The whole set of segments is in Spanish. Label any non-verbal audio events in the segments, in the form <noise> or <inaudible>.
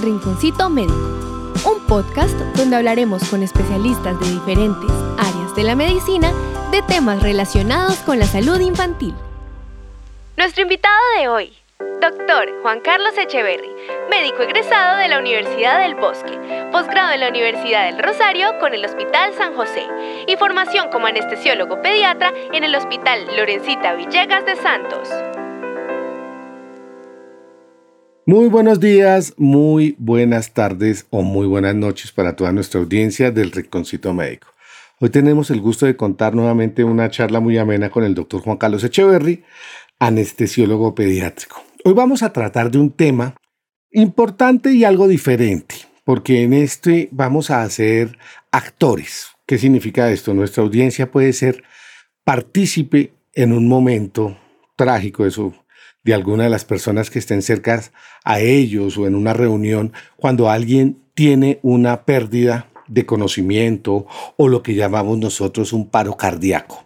El Rinconcito Médico, un podcast donde hablaremos con especialistas de diferentes áreas de la medicina de temas relacionados con la salud infantil. Nuestro invitado de hoy, doctor Juan Carlos Echeverry, médico egresado de la Universidad del Bosque, posgrado en la Universidad del Rosario con el Hospital San José y formación como anestesiólogo pediatra en el Hospital Lorencita Villegas de Santos. Muy buenos días, muy buenas tardes o muy buenas noches para toda nuestra audiencia del Rinconcito Médico. Hoy tenemos el gusto de contar nuevamente una charla muy amena con el doctor Juan Carlos Echeverry, anestesiólogo pediátrico. Hoy vamos a tratar de un tema importante y algo diferente, porque en este vamos a ser actores. ¿Qué significa esto? Nuestra audiencia puede ser partícipe en un momento trágico de su de alguna de las personas que estén cerca a ellos o en una reunión cuando alguien tiene una pérdida de conocimiento o lo que llamamos nosotros un paro cardíaco.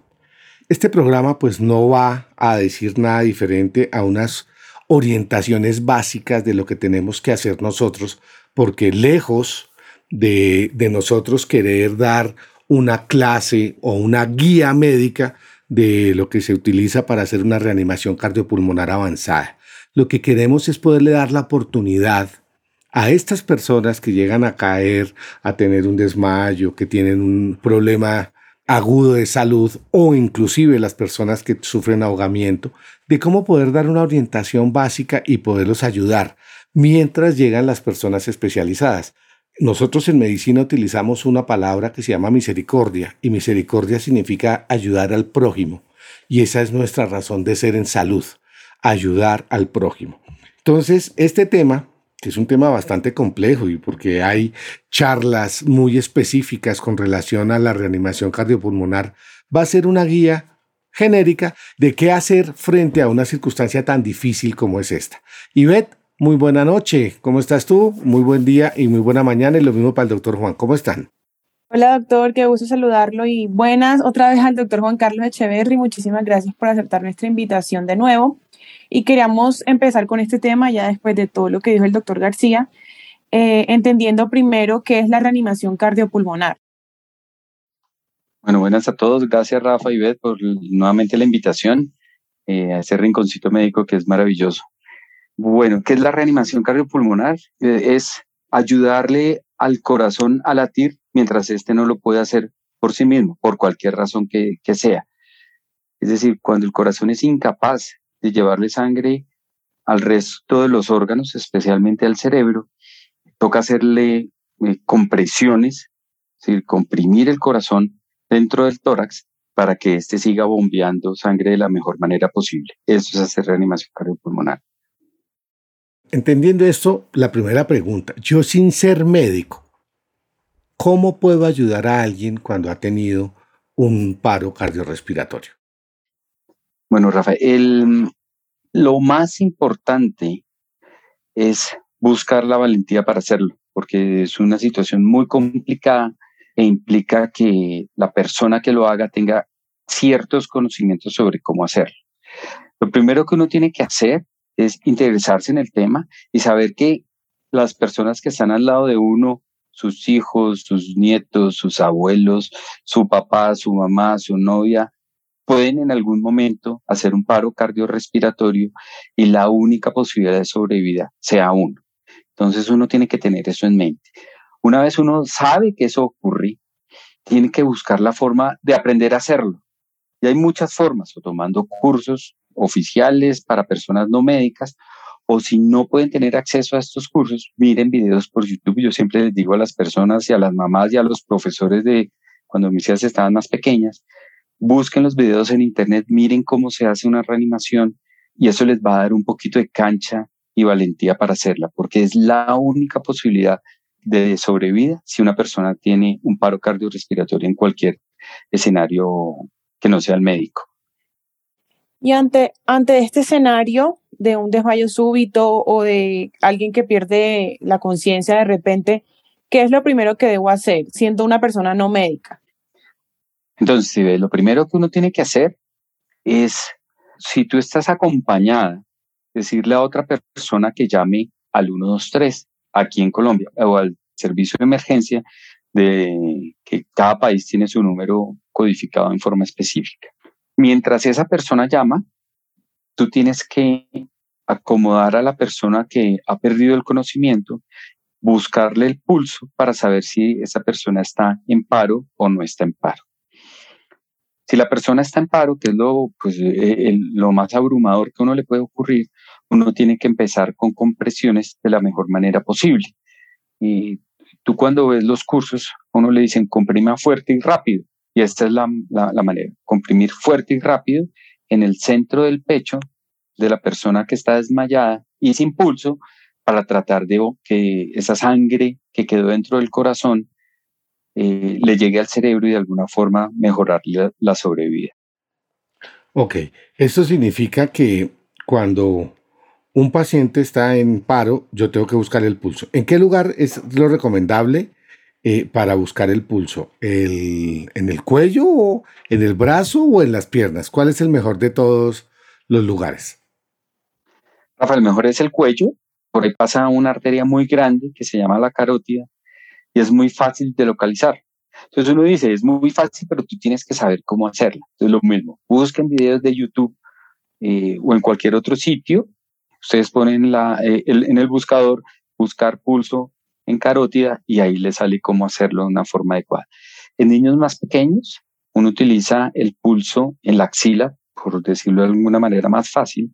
Este programa pues no va a decir nada diferente a unas orientaciones básicas de lo que tenemos que hacer nosotros, porque lejos de, de nosotros querer dar una clase o una guía médica, de lo que se utiliza para hacer una reanimación cardiopulmonar avanzada. Lo que queremos es poderle dar la oportunidad a estas personas que llegan a caer, a tener un desmayo, que tienen un problema agudo de salud o inclusive las personas que sufren ahogamiento, de cómo poder dar una orientación básica y poderlos ayudar mientras llegan las personas especializadas. Nosotros en medicina utilizamos una palabra que se llama misericordia y misericordia significa ayudar al prójimo y esa es nuestra razón de ser en salud, ayudar al prójimo. Entonces, este tema, que es un tema bastante complejo y porque hay charlas muy específicas con relación a la reanimación cardiopulmonar, va a ser una guía genérica de qué hacer frente a una circunstancia tan difícil como es esta. Ivette, muy buena noche. ¿Cómo estás tú? Muy buen día y muy buena mañana. Y lo mismo para el doctor Juan. ¿Cómo están? Hola doctor, qué gusto saludarlo y buenas otra vez al doctor Juan Carlos Echeverry. Muchísimas gracias por aceptar nuestra invitación de nuevo. Y queríamos empezar con este tema ya después de todo lo que dijo el doctor García, eh, entendiendo primero qué es la reanimación cardiopulmonar. Bueno, buenas a todos. Gracias Rafa y Beth por nuevamente la invitación eh, a ese rinconcito médico que es maravilloso. Bueno, ¿qué es la reanimación cardiopulmonar? Eh, es ayudarle al corazón a latir mientras éste no lo puede hacer por sí mismo, por cualquier razón que, sea. Es decir, cuando el corazón es incapaz de llevarle sangre al resto de los órganos, especialmente al cerebro, toca hacerle eh, compresiones, es decir, comprimir el corazón dentro del tórax para que éste siga bombeando sangre de la mejor manera posible. Eso es hacer reanimación cardiopulmonar. Entendiendo esto, la primera pregunta, yo sin ser médico, ¿cómo puedo ayudar a alguien cuando ha tenido un paro cardiorrespiratorio? Bueno, Rafael, lo más importante es buscar la valentía para hacerlo, porque es una situación muy complicada e implica que la persona que lo haga tenga ciertos conocimientos sobre cómo hacerlo. Lo primero que uno tiene que hacer es interesarse en el tema y saber que las personas que están al lado de uno, sus hijos, sus nietos, sus abuelos, su papá, su mamá, su novia, pueden en algún momento hacer un paro cardiorrespiratorio y la única posibilidad de sobrevida sea uno. Entonces uno tiene que tener eso en mente. Una vez uno sabe que eso ocurre, tiene que buscar la forma de aprender a hacerlo. Y hay muchas formas, o tomando cursos oficiales para personas no médicas, o si no pueden tener acceso a estos cursos, miren videos por YouTube. Yo siempre les digo a las personas y a las mamás y a los profesores de cuando mis hijas estaban más pequeñas, busquen los videos en internet, miren cómo se hace una reanimación y eso les va a dar un poquito de cancha y valentía para hacerla, porque es la única posibilidad de sobrevida si una persona tiene un paro cardiorrespiratorio en cualquier escenario que no sea el médico. Y ante, ante este escenario de un desmayo súbito o de alguien que pierde la conciencia de repente, ¿qué es lo primero que debo hacer siendo una persona no médica? Entonces, lo primero que uno tiene que hacer es, si tú estás acompañada, decirle a otra persona que llame al 123. aquí en Colombia o al servicio de emergencia de que cada país tiene su número codificado en forma específica. Mientras esa persona llama, tú tienes que acomodar a la persona que ha perdido el conocimiento, buscarle el pulso para saber si esa persona está en paro o no está en paro. Si la persona está en paro, que es lo, pues, eh, lo más abrumador que uno le puede ocurrir, uno tiene que empezar con compresiones de la mejor manera posible. Y tú cuando ves los cursos, uno le dicen comprima fuerte y rápido. Y esta es la, la, manera, comprimir fuerte y rápido en el centro del pecho de la persona que está desmayada y ese impulso para tratar de que esa sangre que quedó dentro del corazón eh, le llegue al cerebro y de alguna forma mejorar la, sobrevida. Ok, esto significa que cuando un paciente está en paro, yo tengo que buscar el pulso. ¿En qué lugar es lo recomendable eh, para buscar el pulso? ¿En el cuello, en el brazo o en las piernas? ¿Cuál es el mejor de todos los lugares? Rafael, el mejor es el cuello. Por ahí pasa una arteria muy grande que se llama la carótida y es muy fácil de localizar. Entonces uno dice, es muy fácil, pero tú tienes que saber cómo hacerlo. Entonces lo mismo, busquen videos de YouTube eh, o en cualquier otro sitio. Ustedes ponen la, eh, en el buscador buscar pulso en carótida y ahí les sale cómo hacerlo de una forma adecuada. En niños más pequeños, uno utiliza el pulso en la axila, por decirlo de alguna manera más fácil,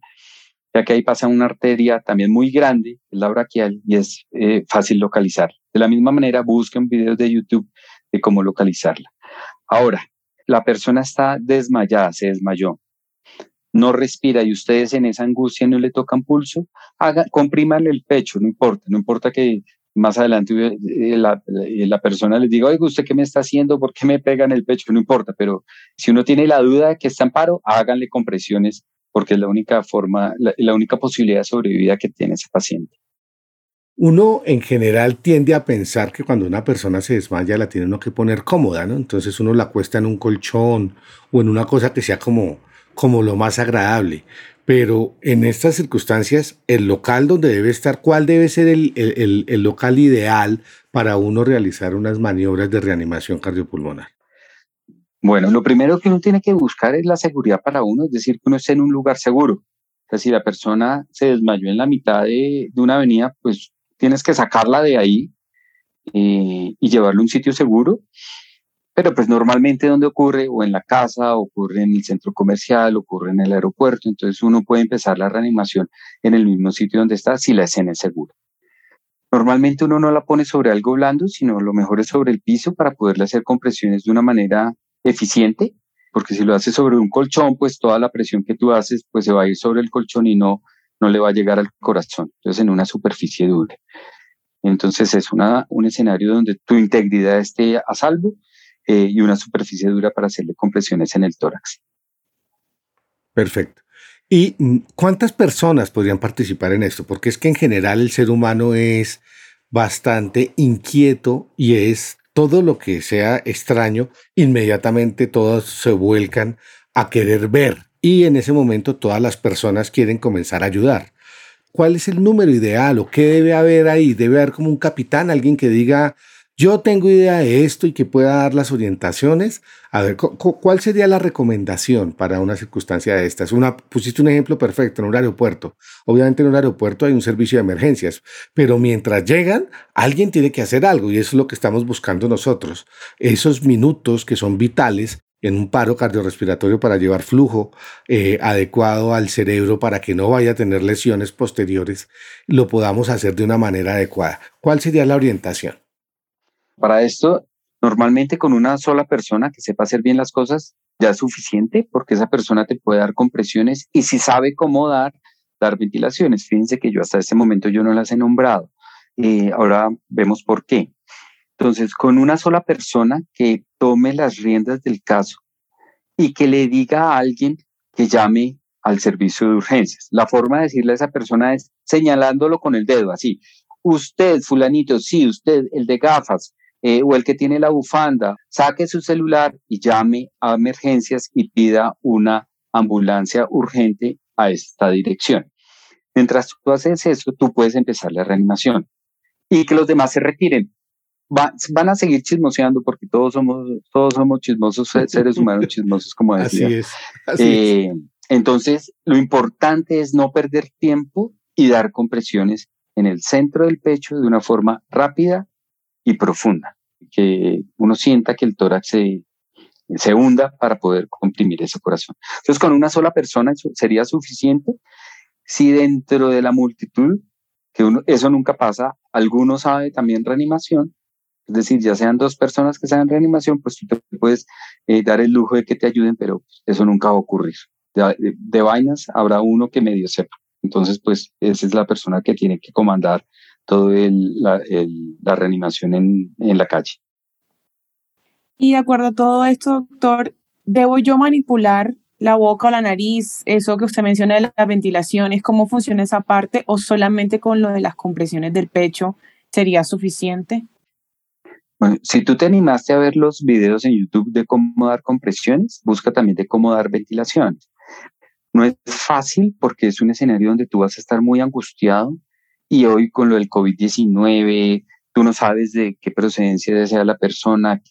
ya que ahí pasa una arteria también muy grande, la braquial, y es eh, fácil localizar. De la misma manera, busquen videos de YouTube de cómo localizarla. Ahora, la persona está desmayada, se desmayó, no respira y ustedes en esa angustia no le tocan pulso, haga, comprímanle el pecho, no importa, no importa que más adelante eh, la, la, persona les diga, oiga, ¿usted qué me está haciendo? ¿Por qué me pega en el pecho? No importa, pero si uno tiene la duda de que está en paro, háganle compresiones porque es la única forma, la, única posibilidad de sobrevida que tiene ese paciente. Uno en general tiende a pensar que cuando una persona se desmaya la tiene uno que poner cómoda, ¿no? Entonces uno la acuesta en un colchón o en una cosa que sea como, como lo más agradable. Pero en estas circunstancias, el local donde debe estar, ¿cuál debe ser el, el, el local ideal para uno realizar unas maniobras de reanimación cardiopulmonar? Bueno, lo primero que uno tiene que buscar es la seguridad para uno, es decir, que uno esté en un lugar seguro. O si la persona se desmayó en la mitad de, una avenida, pues tienes que sacarla de ahí eh, y llevarla a un sitio seguro. Pero pues normalmente donde ocurre, o en la casa, ocurre en el centro comercial, ocurre en el aeropuerto, entonces uno puede empezar la reanimación en el mismo sitio donde está si la escena es segura. Normalmente uno no la pone sobre algo blando, sino lo mejor es sobre el piso para poderle hacer compresiones de una manera eficiente, porque si lo haces sobre un colchón, pues toda la presión que tú haces, pues se va a ir sobre el colchón y no, no le va a llegar al corazón. Entonces, en una superficie dura. Entonces, es una, un escenario donde tu integridad esté a salvo eh, y una superficie dura para hacerle compresiones en el tórax. Perfecto. ¿Y cuántas personas podrían participar en esto? Porque es que en general el ser humano es bastante inquieto y es todo lo que sea extraño, inmediatamente todos se vuelcan a querer ver y en ese momento todas las personas quieren comenzar a ayudar. ¿Cuál es el número ideal o qué debe haber ahí? Debe haber como un capitán, alguien que diga, yo tengo idea de esto y que pueda dar las orientaciones. A ver, ¿cuál sería la recomendación para una circunstancia de estas? Una, pusiste un ejemplo perfecto en un aeropuerto. Obviamente en un aeropuerto hay un servicio de emergencias, pero mientras llegan, alguien tiene que hacer algo y eso es lo que estamos buscando nosotros. Esos minutos que son vitales en un paro cardiorrespiratorio para llevar flujo eh, adecuado al cerebro para que no vaya a tener lesiones posteriores, lo podamos hacer de una manera adecuada. ¿Cuál sería la orientación? Para esto, normalmente con una sola persona que sepa hacer bien las cosas ya es suficiente porque esa persona te puede dar compresiones y si sabe cómo dar, dar ventilaciones. Fíjense que yo hasta este momento yo no las he nombrado. Eh, ahora vemos por qué. Entonces, con una sola persona que tome las riendas del caso y que le diga a alguien que llame al servicio de urgencias. La forma de decirle a esa persona es señalándolo con el dedo, así. Usted, fulanito, sí, usted, el de gafas, eh, o el que tiene la bufanda, saque su celular y llame a emergencias y pida una ambulancia urgente a esta dirección. Mientras tú haces eso, tú puedes empezar la reanimación. y que los demás se retiren. van a seguir chismoseando porque todos somos, todos somos chismosos, seres humanos <laughs> chismosos, como decía. Así es. Eh, entonces, lo importante es no perder tiempo y dar compresiones en el centro del pecho de una forma rápida y profunda, que uno sienta que el tórax se, se hunda para poder comprimir ese corazón. Entonces, con una sola persona sería suficiente si dentro de la multitud, que uno, eso nunca pasa, alguno sabe también reanimación, es decir, ya sean dos personas que sean reanimación, pues tú te puedes eh, dar el lujo de que te ayuden, pero eso nunca va a ocurrir. De, vainas habrá uno que medio sepa. Entonces, pues esa es la persona que tiene que comandar toda la, la, reanimación en, en la calle. Y de acuerdo a todo esto, doctor, ¿debo yo manipular la boca o la nariz, eso que usted menciona de las ventilaciones, cómo funciona esa parte o solamente con lo de las compresiones del pecho sería suficiente? Bueno, si tú te animaste a ver los videos en YouTube de cómo dar compresiones, busca también de cómo dar ventilaciones. No es fácil porque es un escenario donde tú vas a estar muy angustiado y hoy con lo del COVID-19, tú no sabes de qué procedencia sea la persona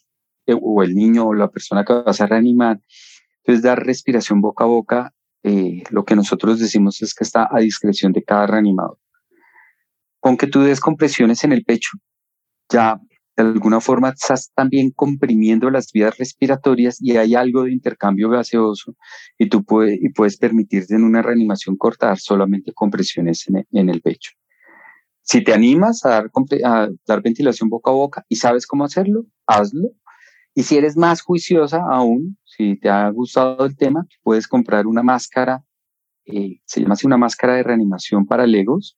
o el niño o la persona que vas a reanimar. Entonces, dar respiración boca a boca, eh, lo que nosotros decimos es que está a discreción de cada reanimador. Con que tú des compresiones en el pecho, ya de alguna forma estás también comprimiendo las vías respiratorias y hay algo de intercambio gaseoso y tú puedes, permitirte en una reanimación cortar solamente compresiones en el pecho. Si te animas a dar, a dar ventilación boca a boca y sabes cómo hacerlo, hazlo. Y si eres más juiciosa aún, si te ha gustado el tema, puedes comprar una máscara, eh, se llama así una máscara de reanimación para legos,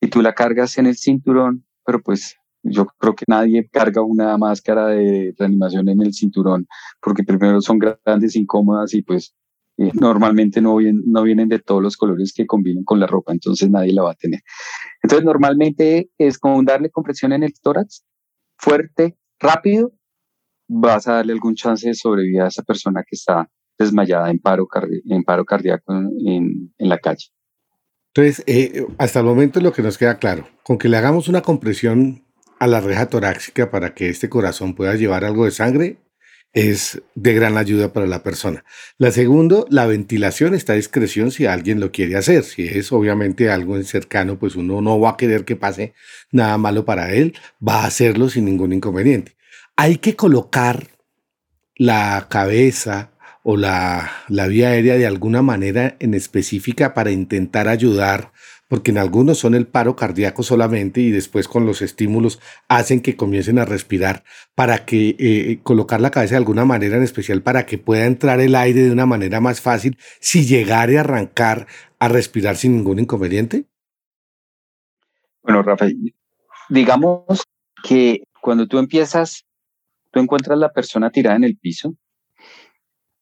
y tú la cargas en el cinturón, pero pues yo creo que nadie carga una máscara de reanimación en el cinturón, porque primero son grandes, incómodas y pues <laughs> normalmente no vienen, no vienen de todos los colores que combinen con la ropa, entonces nadie la va a tener. Entonces normalmente es como darle compresión en el tórax, fuerte, rápido, vas a darle algún chance de sobrevivir a esa persona que está desmayada en paro, en paro cardíaco en, en la calle. Entonces, eh, hasta el momento lo que nos queda claro, con que le hagamos una compresión a la reja torácica para que este corazón pueda llevar algo de sangre, es de gran ayuda para la persona. La segunda, la ventilación está a discreción si alguien lo quiere hacer. Si es obviamente algo cercano, pues uno no va a querer que pase nada malo para él, va a hacerlo sin ningún inconveniente hay que colocar la cabeza o la, vía aérea de alguna manera en específica para intentar ayudar, porque en algunos son el paro cardíaco solamente y después con los estímulos hacen que comiencen a respirar, para que eh, colocar la cabeza de alguna manera en especial para que pueda entrar el aire de una manera más fácil si llegare a arrancar a respirar sin ningún inconveniente. Bueno, Rafael, digamos que cuando tú empiezas tú encuentras la persona tirada en el piso,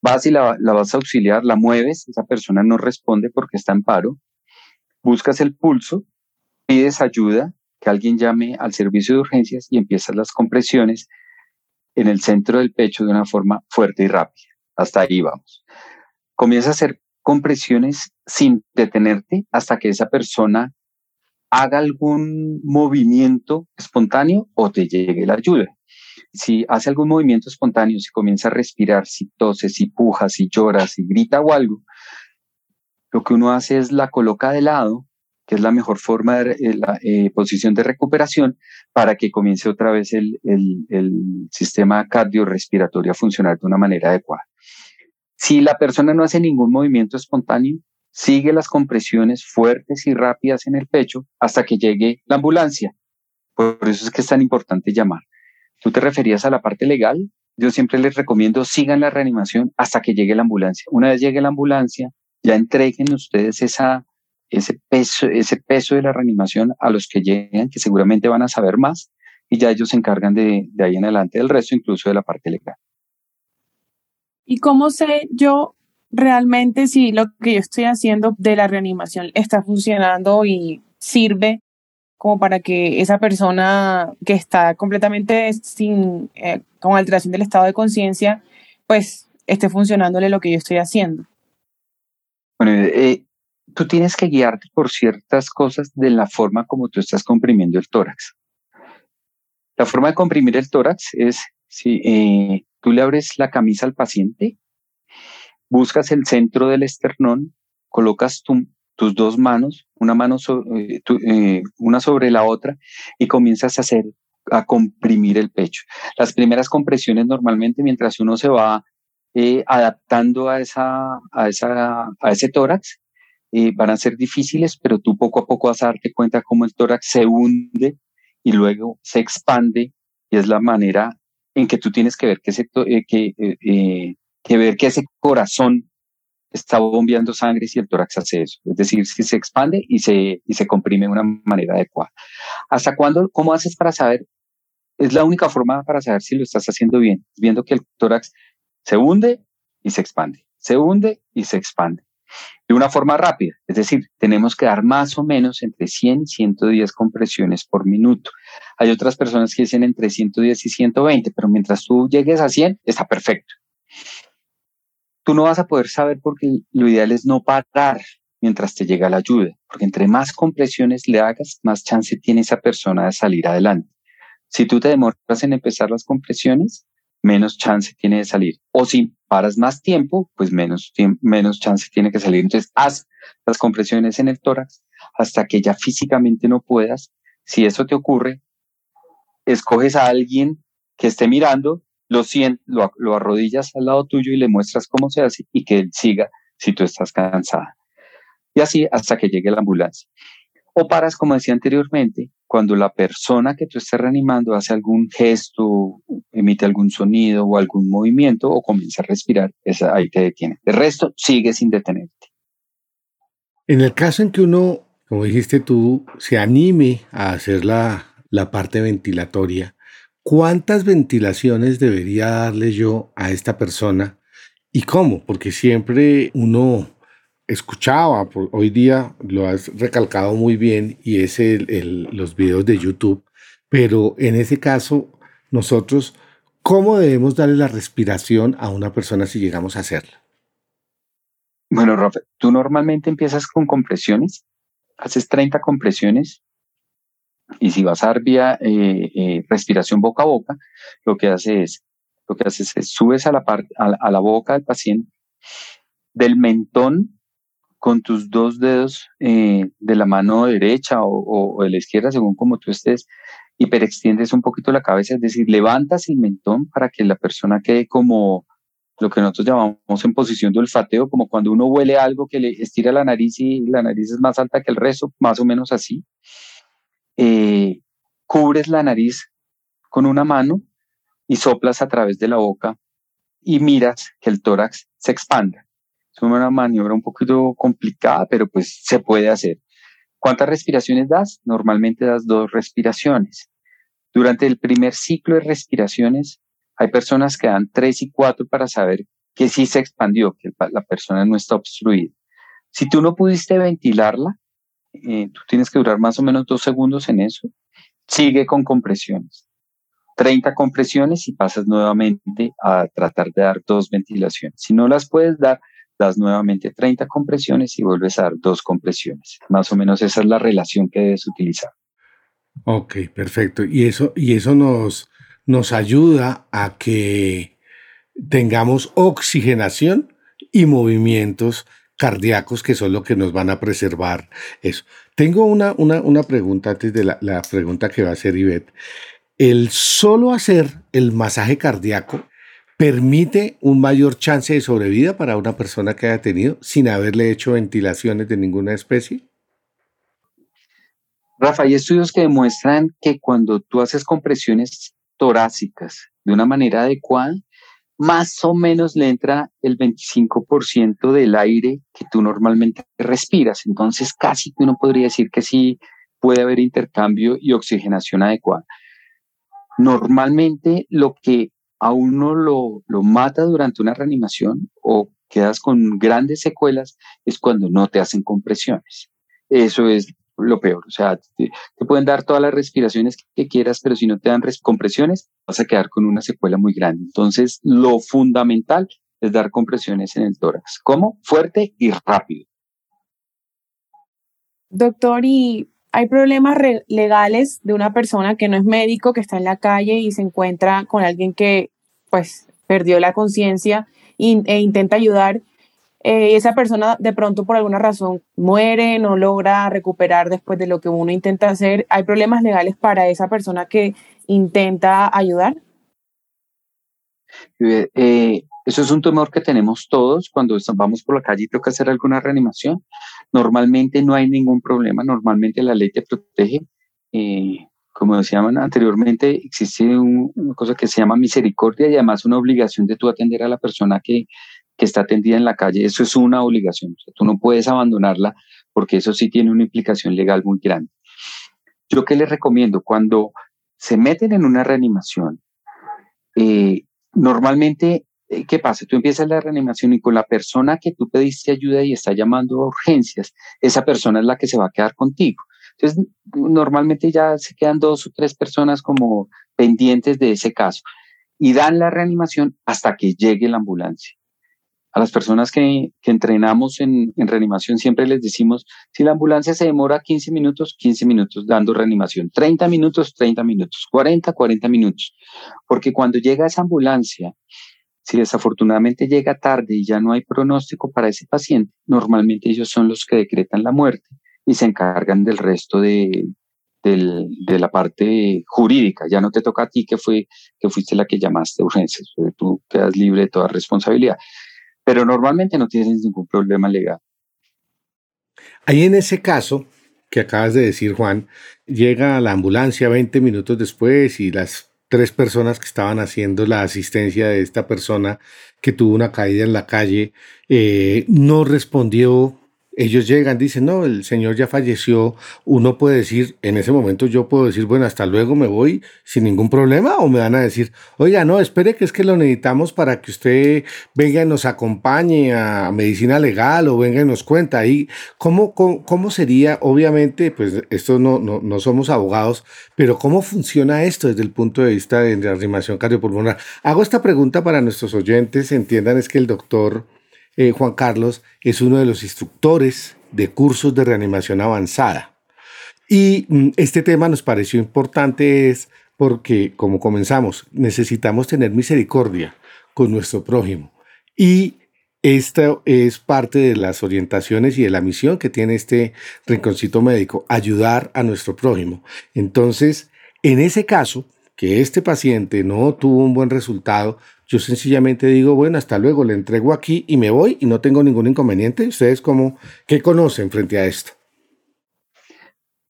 vas y la, vas a auxiliar, la mueves, esa persona no responde porque está en paro, buscas el pulso, pides ayuda, que alguien llame al servicio de urgencias y empiezas las compresiones en el centro del pecho de una forma fuerte y rápida. Hasta ahí vamos. Comienza a hacer compresiones sin detenerte hasta que esa persona haga algún movimiento espontáneo o te llegue la ayuda si hace algún movimiento espontáneo, si comienza a respirar, si tose, si puja, si llora, si grita o algo, lo que uno hace es la coloca de lado, que es la mejor forma de eh, la eh, posición de recuperación para que comience otra vez el, el, sistema cardiorrespiratorio a funcionar de una manera adecuada. Si la persona no hace ningún movimiento espontáneo, sigue las compresiones fuertes y rápidas en el pecho hasta que llegue la ambulancia. Por eso es que es tan importante llamar. Tú te referías a la parte legal. Yo siempre les recomiendo sigan la reanimación hasta que llegue la ambulancia. Una vez llegue la ambulancia, ya entreguen ustedes esa, ese, peso, ese peso de la reanimación a los que lleguen, que seguramente van a saber más, y ya ellos se encargan de, de ahí en adelante del resto, incluso de la parte legal. ¿Y cómo sé yo realmente si lo que yo estoy haciendo de la reanimación está funcionando y sirve como para que esa persona que está completamente sin, eh, con alteración del estado de conciencia, pues esté funcionándole lo que yo estoy haciendo. Bueno, eh, tú tienes que guiarte por ciertas cosas de la forma como tú estás comprimiendo el tórax. La forma de comprimir el tórax es si eh, tú le abres la camisa al paciente, buscas el centro del esternón, colocas tus dos manos, una mano eh, una sobre la otra y comienzas a hacer a comprimir el pecho. Las primeras compresiones normalmente mientras uno se va adaptando a esa a ese tórax van a ser difíciles, pero tú poco a poco vas a darte cuenta cómo el tórax se hunde y luego se expande y es la manera en que tú tienes que ver que, ese, eh, que, eh, eh, que ver que ese corazón está bombeando sangre si el tórax hace eso. Es decir, si se expande y se, y se comprime de una manera adecuada. ¿Hasta cuándo? ¿Cómo haces para saber? Es la única forma para saber si lo estás haciendo bien, viendo que el tórax se hunde y se expande, se hunde y se expande de una forma rápida. Es decir, tenemos que dar más o menos entre 100 y 110 compresiones por minuto. Hay otras personas que dicen entre 110 y 120, pero mientras tú llegues a 100, está perfecto. Tú no vas a poder saber porque lo ideal es no parar mientras te llega la ayuda, porque entre más compresiones le hagas, más chance tiene esa persona de salir adelante. Si tú te demoras en empezar las compresiones, menos chance tiene de salir. O si paras más tiempo, pues menos, menos chance tiene que salir. Entonces, haz las compresiones en el tórax hasta que ya físicamente no puedas. Si eso te ocurre, escoges a alguien que esté mirando, lo, lo, lo arrodillas al lado tuyo y le muestras cómo se hace y que él siga si tú estás cansada. Y así hasta que llegue la ambulancia. O paras, como decía anteriormente, cuando la persona que tú estás reanimando hace algún gesto, emite algún sonido o algún movimiento o comienza a respirar, esa, ahí te detiene. El resto sigue sin detenerte. En el caso en que uno, como dijiste tú, se anime a hacer la, la parte ventilatoria, ¿cuántas ventilaciones debería darle yo a esta persona? ¿Y cómo? Porque siempre uno escuchaba, hoy día lo has recalcado muy bien y es el, los videos de YouTube, pero en ese caso nosotros, ¿cómo debemos darle la respiración a una persona si llegamos a hacerla? Bueno, Rafa, tú normalmente empiezas con compresiones, haces 30 compresiones y si vas a dar vía eh, eh, respiración boca a boca, lo que haces lo que haces es subes a la, parte, a la boca del paciente, del mentón con tus dos dedos eh, de la mano derecha o, de la izquierda, según como tú estés, hiperextiendes un poquito la cabeza, es decir, levantas el mentón para que la persona quede como lo que nosotros llamamos en posición de olfateo, como cuando uno huele algo que le estira la nariz y la nariz es más alta que el resto, más o menos así. Eh, cubres la nariz con una mano y soplas a través de la boca y miras que el tórax se expanda. Es una maniobra un poquito complicada, pero pues se puede hacer. ¿Cuántas respiraciones das? Normalmente das dos respiraciones. Durante el primer ciclo de respiraciones, hay personas que dan tres y cuatro para saber que sí se expandió, que la persona no está obstruida. Si tú no pudiste ventilarla, eh, tú tienes que durar más o menos dos segundos en eso. Sigue con compresiones. 30 compresiones y pasas nuevamente a tratar de dar dos ventilaciones. Si no las puedes dar, das nuevamente 30 compresiones y vuelves a dar dos compresiones. Más o menos esa es la relación que debes utilizar. Ok, perfecto. Y eso, y eso nos, nos ayuda a que tengamos oxigenación y movimientos cardíacos que son lo que nos van a preservar eso. Tengo una, una, una pregunta antes de la, la pregunta que va a hacer Ivette. El solo hacer el masaje cardíaco permite un mayor chance de sobrevida para una persona que haya tenido sin haberle hecho ventilaciones de ninguna especie? Rafa, hay estudios que demuestran que cuando tú haces compresiones torácicas de una manera adecuada, más o menos le entra el 25% del aire que tú normalmente respiras. Entonces, casi que uno podría decir que sí puede haber intercambio y oxigenación adecuada. Normalmente lo que a uno lo, lo mata durante una reanimación o quedas con grandes secuelas es cuando no te hacen compresiones. Eso es lo peor. O sea, te, pueden dar todas las respiraciones que, quieras, pero si no te dan compresiones, vas a quedar con una secuela muy grande. Entonces, lo fundamental es dar compresiones en el tórax. ¿Cómo? Fuerte y rápido. Doctor, y hay problemas legales de una persona que no es médico, que está en la calle y se encuentra con alguien que pues perdió la conciencia e intenta ayudar. Eh, esa persona de pronto por alguna razón muere, no logra recuperar después de lo que uno intenta hacer. ¿Hay problemas legales para esa persona que intenta ayudar? Eh, eso es un tumor que tenemos todos cuando vamos por la calle y toca hacer alguna reanimación. Normalmente no hay ningún problema, normalmente la ley te protege. Eh, como decíamos anteriormente, existe una cosa que se llama misericordia y además una obligación de tú atender a la persona que, que está atendida en la calle. Eso es una obligación. tú no puedes abandonarla porque eso sí tiene una implicación legal muy grande. Yo qué les recomiendo cuando se meten en una reanimación, eh, normalmente, ¿qué pasa? Tú empiezas la reanimación y con la persona que tú pediste ayuda y está llamando a urgencias, esa persona es la que se va a quedar contigo. Entonces, normalmente ya se quedan dos o tres personas como pendientes de ese caso y dan la reanimación hasta que llegue la ambulancia. A las personas que, entrenamos en, en, reanimación siempre les decimos, si la ambulancia se demora 15 minutos, 15 minutos dando reanimación, 30 minutos, 30 minutos, 40, 40 minutos. Porque cuando llega esa ambulancia, si desafortunadamente llega tarde y ya no hay pronóstico para ese paciente, normalmente ellos son los que decretan la muerte y se encargan del resto de, de la parte jurídica. Ya no te toca a ti que, fuiste la que llamaste urgencias. Tú quedas libre de toda responsabilidad. Pero normalmente no tienes ningún problema legal. Ahí en ese caso que acabas de decir, Juan, llega la ambulancia 20 minutos después y las tres personas que estaban haciendo la asistencia de esta persona que tuvo una caída en la calle eh, no respondió ellos llegan, dicen, no, el señor ya falleció, uno puede decir, en ese momento yo puedo decir, bueno, hasta luego me voy sin ningún problema, o me van a decir, oiga, no, espere que es que lo necesitamos para que usted venga y nos acompañe a medicina legal o venga y nos cuenta ahí, ¿cómo, cómo, sería, obviamente, pues esto no, no, no, somos abogados, pero cómo funciona esto desde el punto de vista de la reanimación cardiopulmonar? Hago esta pregunta para nuestros oyentes, entiendan, es que el doctor eh, Juan Carlos es uno de los instructores de cursos de reanimación avanzada. Y mm, este tema nos pareció importante es porque, como comenzamos, necesitamos tener misericordia con nuestro prójimo. Y esta es parte de las orientaciones y de la misión que tiene este rinconcito médico, ayudar a nuestro prójimo. Entonces, en ese caso, que este paciente no tuvo un buen resultado, yo sencillamente digo, bueno, hasta luego, le entrego aquí y me voy y no tengo ningún inconveniente. ¿Ustedes cómo, qué conocen frente a esto?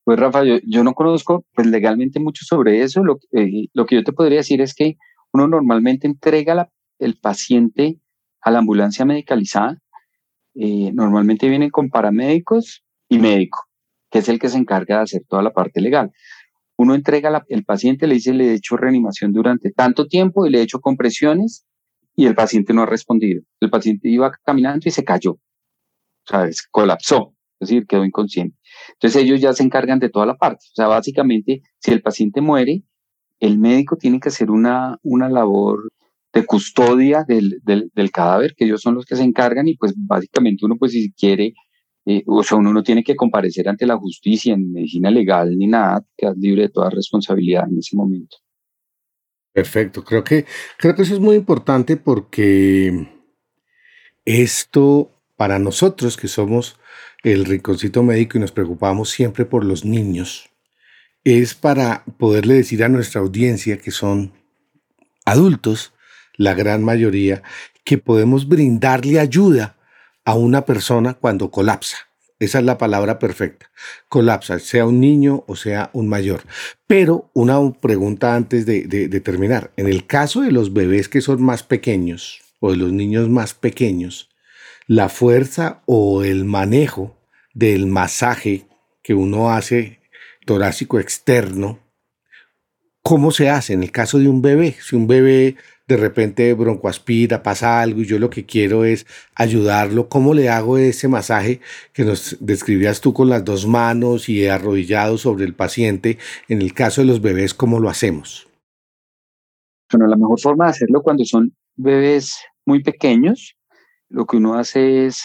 Pues Rafa, yo, no conozco pues, legalmente mucho sobre eso. Lo, eh, lo, que yo te podría decir es que uno normalmente entrega el paciente a la ambulancia medicalizada. Eh, normalmente vienen con paramédicos y médico, que es el que se encarga de hacer toda la parte legal uno entrega el paciente, le dice, le he hecho reanimación durante tanto tiempo y le he hecho compresiones y el paciente no ha respondido. El paciente iba caminando y se cayó, o sea, colapsó, es decir, quedó inconsciente. Entonces ellos ya se encargan de toda la parte. O sea, básicamente, si el paciente muere, el médico tiene que hacer una, una labor de custodia del, del, del cadáver, que ellos son los que se encargan y pues básicamente uno pues si quiere o sea, uno no tiene que comparecer ante la justicia en medicina legal ni nada, quedas libre de toda responsabilidad en ese momento. Perfecto, creo que, creo que eso es muy importante porque esto para nosotros que somos el rinconcito médico y nos preocupamos siempre por los niños, es para poderle decir a nuestra audiencia que son adultos, la gran mayoría, que podemos brindarle ayuda a una persona cuando colapsa. Esa es la palabra perfecta. Colapsa, sea un niño o sea un mayor. Pero una pregunta antes de, terminar. En el caso de los bebés que son más pequeños o de los niños más pequeños, la fuerza o el manejo del masaje que uno hace torácico externo, ¿cómo se hace en el caso de un bebé? Si un bebé de repente broncoaspira, pasa algo y yo lo que quiero es ayudarlo. ¿Cómo le hago ese masaje que nos describías tú con las dos manos y arrodillado sobre el paciente? En el caso de los bebés, ¿cómo lo hacemos? Bueno, la mejor forma de hacerlo cuando son bebés muy pequeños, lo que uno hace es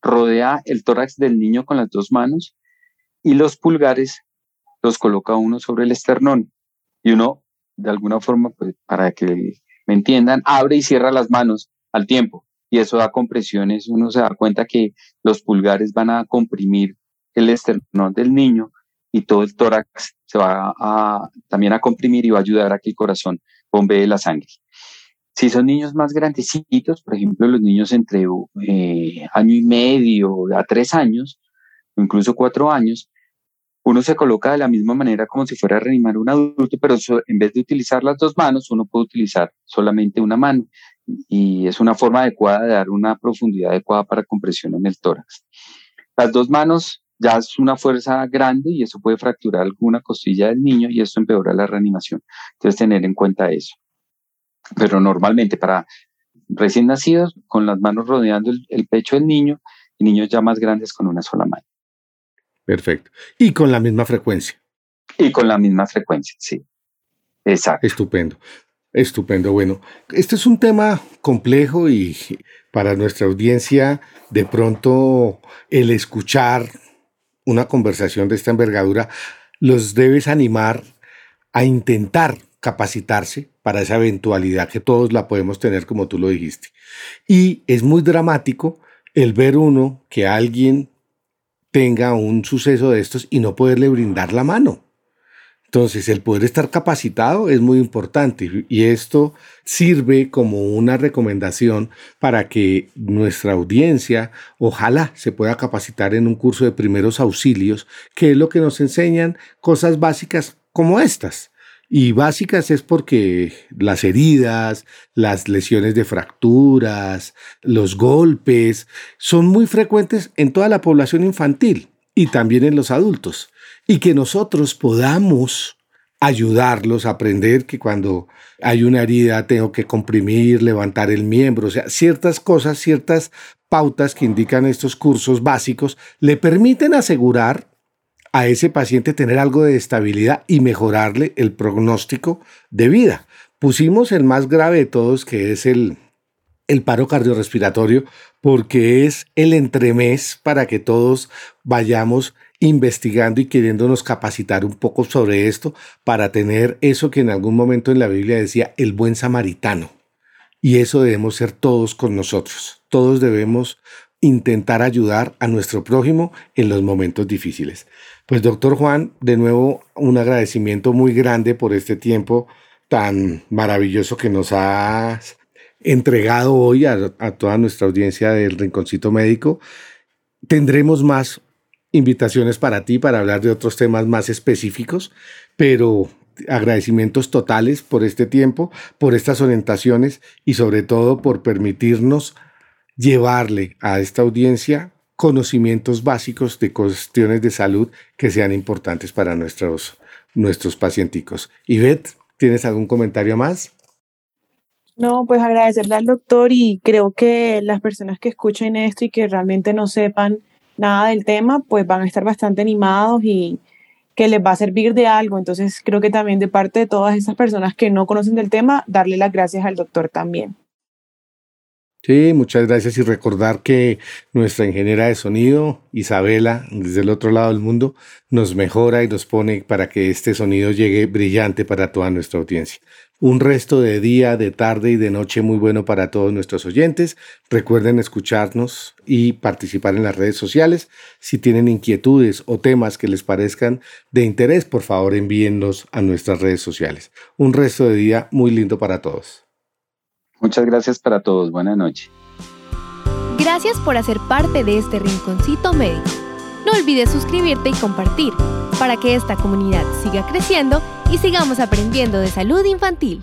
rodea el tórax del niño con las dos manos y los pulgares los coloca uno sobre el esternón y uno, de alguna forma, pues, para que me entiendan, abre y cierra las manos al tiempo y eso da compresiones. Uno se da cuenta que los pulgares van a comprimir el esternón del niño y todo el tórax se va a, también a comprimir y va a ayudar a que el corazón bombee la sangre. Si son niños más grandecitos, por ejemplo, los niños entre eh, año y medio a tres años, incluso cuatro años, uno se coloca de la misma manera como si fuera a reanimar a un adulto, pero en vez de utilizar las dos manos, uno puede utilizar solamente una mano. Y es una forma adecuada de dar una profundidad adecuada para compresión en el tórax. Las dos manos ya es una fuerza grande y eso puede fracturar alguna costilla del niño y esto empeora la reanimación. Entonces, tener en cuenta eso. Pero normalmente para recién nacidos, con las manos rodeando el, pecho del niño, y niños ya más grandes con una sola mano. Perfecto. Y con la misma frecuencia. Y con la misma frecuencia, sí. Exacto. Estupendo. Estupendo. Bueno, este es un tema complejo y para nuestra audiencia, de pronto el escuchar una conversación de esta envergadura los debes animar a intentar capacitarse para esa eventualidad que todos la podemos tener como tú lo dijiste. Y es muy dramático el ver uno que alguien tenga un suceso de estos y no poderle brindar la mano. Entonces, el poder estar capacitado es muy importante y esto sirve como una recomendación para que nuestra audiencia ojalá se pueda capacitar en un curso de primeros auxilios, que es lo que nos enseñan cosas básicas como estas. Y básicas es porque las heridas, las lesiones de fracturas, los golpes son muy frecuentes en toda la población infantil y también en los adultos. Y que nosotros podamos ayudarlos a aprender que cuando hay una herida tengo que comprimir, levantar el miembro, o sea, ciertas cosas, ciertas pautas que indican estos cursos básicos le permiten asegurar a ese paciente tener algo de estabilidad y mejorarle el pronóstico de vida. Pusimos el más grave de todos, que es el, el paro cardiorrespiratorio, porque es el entremés para que todos vayamos investigando y queriéndonos capacitar un poco sobre esto para tener eso que en algún momento en la Biblia decía el buen samaritano. Y eso debemos ser todos con nosotros. Todos debemos intentar ayudar a nuestro prójimo en los momentos difíciles. Pues doctor Juan, de nuevo un agradecimiento muy grande por este tiempo tan maravilloso que nos has entregado hoy a, a toda nuestra audiencia del Rinconcito Médico. Tendremos más invitaciones para ti para hablar de otros temas más específicos, pero agradecimientos totales por este tiempo, por estas orientaciones y sobre todo por permitirnos llevarle a esta audiencia conocimientos básicos de cuestiones de salud que sean importantes para nuestros, nuestros pacienticos. Ivette, ¿tienes algún comentario más? No, pues agradecerle al doctor y creo que las personas que escuchen esto y que realmente no sepan nada del tema, pues van a estar bastante animados y que les va a servir de algo. Entonces creo que también de parte de todas esas personas que no conocen del tema, darle las gracias al doctor también. Sí, muchas gracias y recordar que nuestra ingeniera de sonido, Isabela, desde el otro lado del mundo, nos mejora y nos pone para que este sonido llegue brillante para toda nuestra audiencia. Un resto de día, de tarde y de noche muy bueno para todos nuestros oyentes. Recuerden escucharnos y participar en las redes sociales. Si tienen inquietudes o temas que les parezcan de interés, por favor envíenlos a nuestras redes sociales. Un resto de día muy lindo para todos. Muchas gracias para todos. Buenas noches. Gracias por hacer parte de este rinconcito médico. No olvides suscribirte y compartir para que esta comunidad siga creciendo y sigamos aprendiendo de salud infantil.